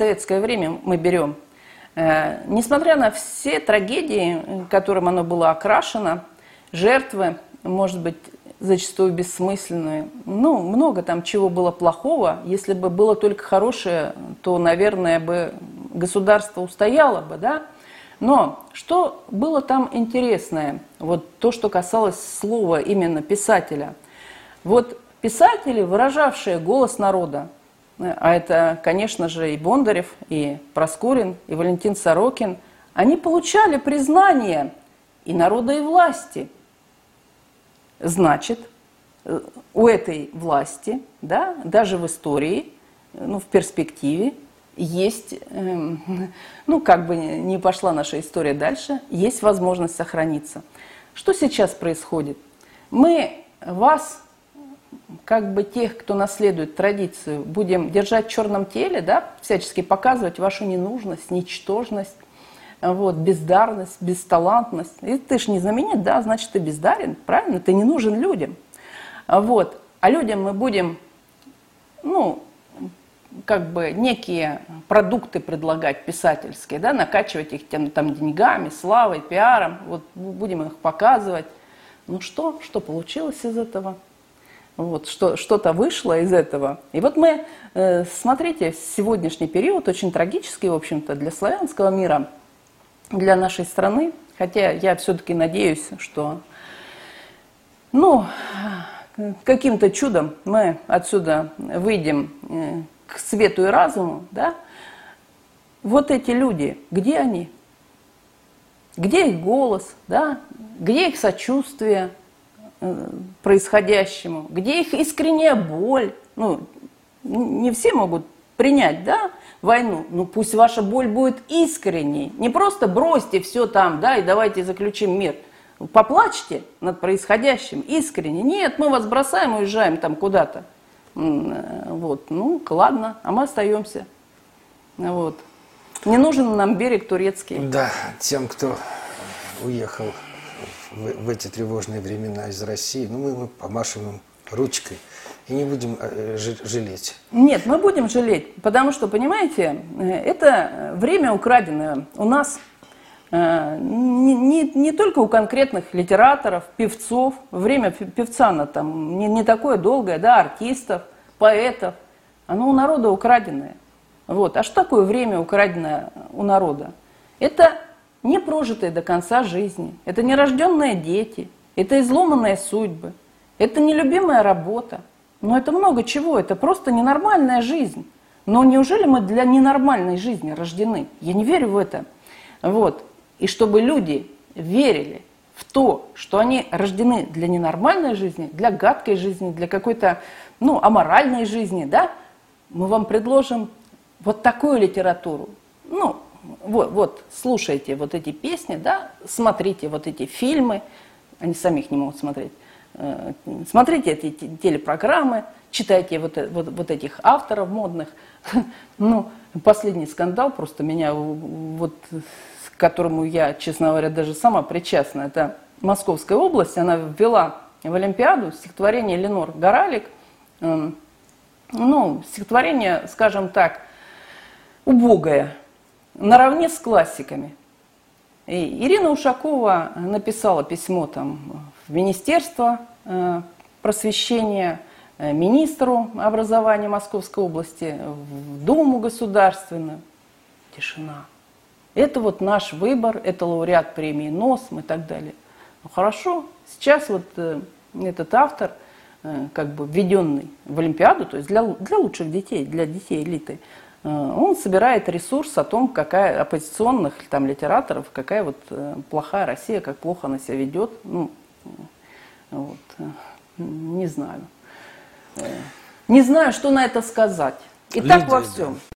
советское время мы берем, э, несмотря на все трагедии, которым оно было окрашено, жертвы, может быть, зачастую бессмысленные, ну, много там чего было плохого. Если бы было только хорошее, то, наверное, бы государство устояло бы, да? Но что было там интересное, вот то, что касалось слова именно писателя. Вот писатели, выражавшие голос народа, а это, конечно же, и Бондарев, и Проскурин, и Валентин Сорокин, они получали признание и народа, и власти. Значит, у этой власти, да, даже в истории, ну, в перспективе, есть, эм, ну, как бы не пошла наша история дальше, есть возможность сохраниться. Что сейчас происходит? Мы вас как бы тех, кто наследует традицию, будем держать в черном теле, да, всячески показывать вашу ненужность, ничтожность, вот, бездарность, бесталантность. И ты ж не знаменит, да, значит, ты бездарен, правильно? Ты не нужен людям. Вот. А людям мы будем, ну, как бы некие продукты предлагать писательские, да, накачивать их тем, там деньгами, славой, пиаром, вот будем их показывать. Ну что, что получилось из этого? Вот, что, что-то вышло из этого. И вот мы, э, смотрите, сегодняшний период очень трагический, в общем-то, для славянского мира, для нашей страны. Хотя я все-таки надеюсь, что, ну, каким-то чудом мы отсюда выйдем э, к свету и разуму, да? Вот эти люди, где они? Где их голос, да? Где их сочувствие, происходящему, где их искренняя боль. Ну, не все могут принять, да, войну, ну пусть ваша боль будет искренней. Не просто бросьте все там, да, и давайте заключим мир. Поплачьте над происходящим искренне. Нет, мы вас бросаем, уезжаем там куда-то. Э, вот, ну, ладно, а мы остаемся. Вот. Не нужен нам берег турецкий. Да, тем, кто уехал в, в эти тревожные времена из России, ну, мы, мы помашем им ручкой и не будем э, жалеть. Нет, мы будем жалеть, потому что, понимаете, э, это время украденное у нас э, не, не, не только у конкретных литераторов, певцов, время певца на там не, не такое долгое, да, артистов, поэтов, оно у народа украденное. Вот. А что такое время украденное у народа? Это не прожитые до конца жизни, это нерожденные дети, это изломанные судьбы, это нелюбимая работа. Но это много чего, это просто ненормальная жизнь. Но неужели мы для ненормальной жизни рождены? Я не верю в это. Вот. И чтобы люди верили в то, что они рождены для ненормальной жизни, для гадкой жизни, для какой-то ну, аморальной жизни, да, мы вам предложим вот такую литературу. Ну, вот, вот, слушайте вот эти песни, да, смотрите вот эти фильмы, они самих не могут смотреть, э, смотрите эти телепрограммы, читайте вот, э, вот, вот этих авторов модных. Ну, последний скандал просто меня, вот, к которому я, честно говоря, даже сама причастна, это Московская область, она ввела в Олимпиаду стихотворение Ленор Горалик, эм, ну, стихотворение, скажем так, убогое, наравне с классиками. И Ирина Ушакова написала письмо там, в Министерство э, просвещения, э, министру образования Московской области, в Думу государственную. Тишина. Это вот наш выбор, это лауреат премии НОСМ и так далее. Ну хорошо, сейчас вот э, этот автор, как бы введенный в Олимпиаду, то есть для, для лучших детей, для детей элиты, он собирает ресурс о том, какая оппозиционных там, литераторов, какая вот э, плохая Россия, как плохо она себя ведет. Ну, вот, э, не знаю. Не знаю, что на это сказать. И Лидия, так во всем.